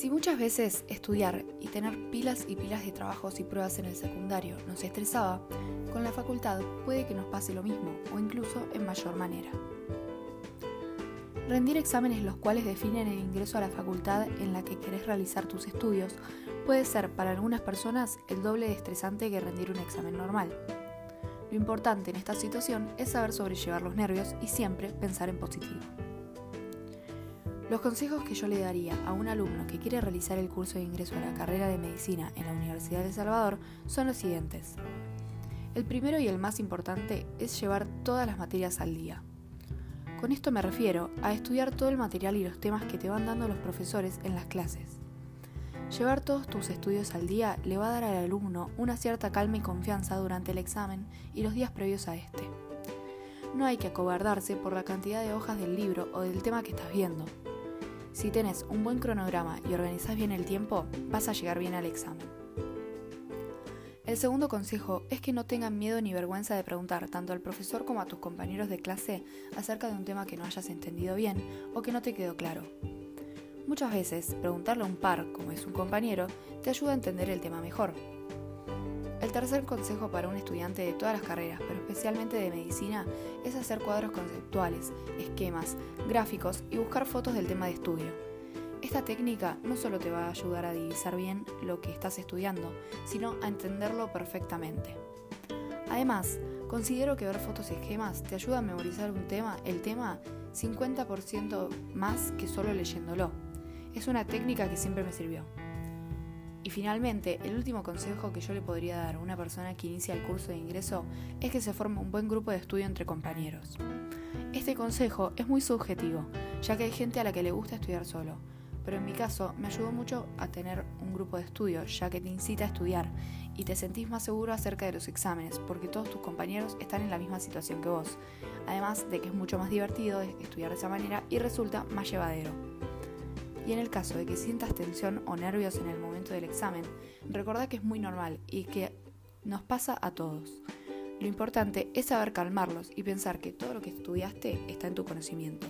Si muchas veces estudiar y tener pilas y pilas de trabajos y pruebas en el secundario nos estresaba, con la facultad puede que nos pase lo mismo o incluso en mayor manera. Rendir exámenes los cuales definen el ingreso a la facultad en la que querés realizar tus estudios puede ser para algunas personas el doble de estresante que rendir un examen normal. Lo importante en esta situación es saber sobrellevar los nervios y siempre pensar en positivo. Los consejos que yo le daría a un alumno que quiere realizar el curso de ingreso a la carrera de medicina en la Universidad de El Salvador son los siguientes. El primero y el más importante es llevar todas las materias al día. Con esto me refiero a estudiar todo el material y los temas que te van dando los profesores en las clases. Llevar todos tus estudios al día le va a dar al alumno una cierta calma y confianza durante el examen y los días previos a este. No hay que acobardarse por la cantidad de hojas del libro o del tema que estás viendo. Si tenés un buen cronograma y organizás bien el tiempo, vas a llegar bien al examen. El segundo consejo es que no tengan miedo ni vergüenza de preguntar tanto al profesor como a tus compañeros de clase acerca de un tema que no hayas entendido bien o que no te quedó claro. Muchas veces, preguntarle a un par, como es un compañero, te ayuda a entender el tema mejor. El tercer consejo para un estudiante de todas las carreras, pero especialmente de medicina, es hacer cuadros conceptuales, esquemas, gráficos y buscar fotos del tema de estudio. Esta técnica no solo te va a ayudar a divisar bien lo que estás estudiando, sino a entenderlo perfectamente. Además, considero que ver fotos y esquemas te ayuda a memorizar un tema, el tema, 50% más que solo leyéndolo. Es una técnica que siempre me sirvió. Y finalmente, el último consejo que yo le podría dar a una persona que inicia el curso de ingreso es que se forme un buen grupo de estudio entre compañeros. Este consejo es muy subjetivo, ya que hay gente a la que le gusta estudiar solo, pero en mi caso me ayudó mucho a tener un grupo de estudio, ya que te incita a estudiar y te sentís más seguro acerca de los exámenes, porque todos tus compañeros están en la misma situación que vos, además de que es mucho más divertido estudiar de esa manera y resulta más llevadero. Y en el caso de que sientas tensión o nervios en el momento del examen, recordá que es muy normal y que nos pasa a todos. Lo importante es saber calmarlos y pensar que todo lo que estudiaste está en tu conocimiento.